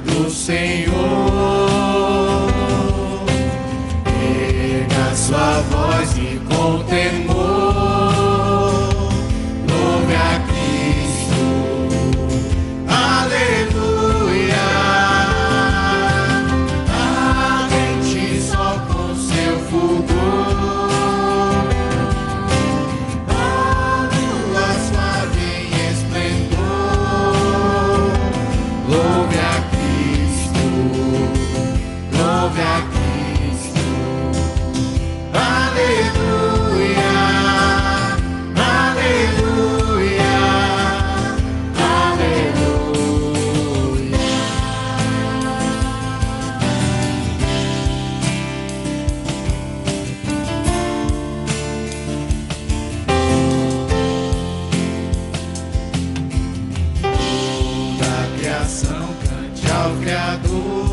do Senhor. pega sua voz e contemple cante ao é Criador.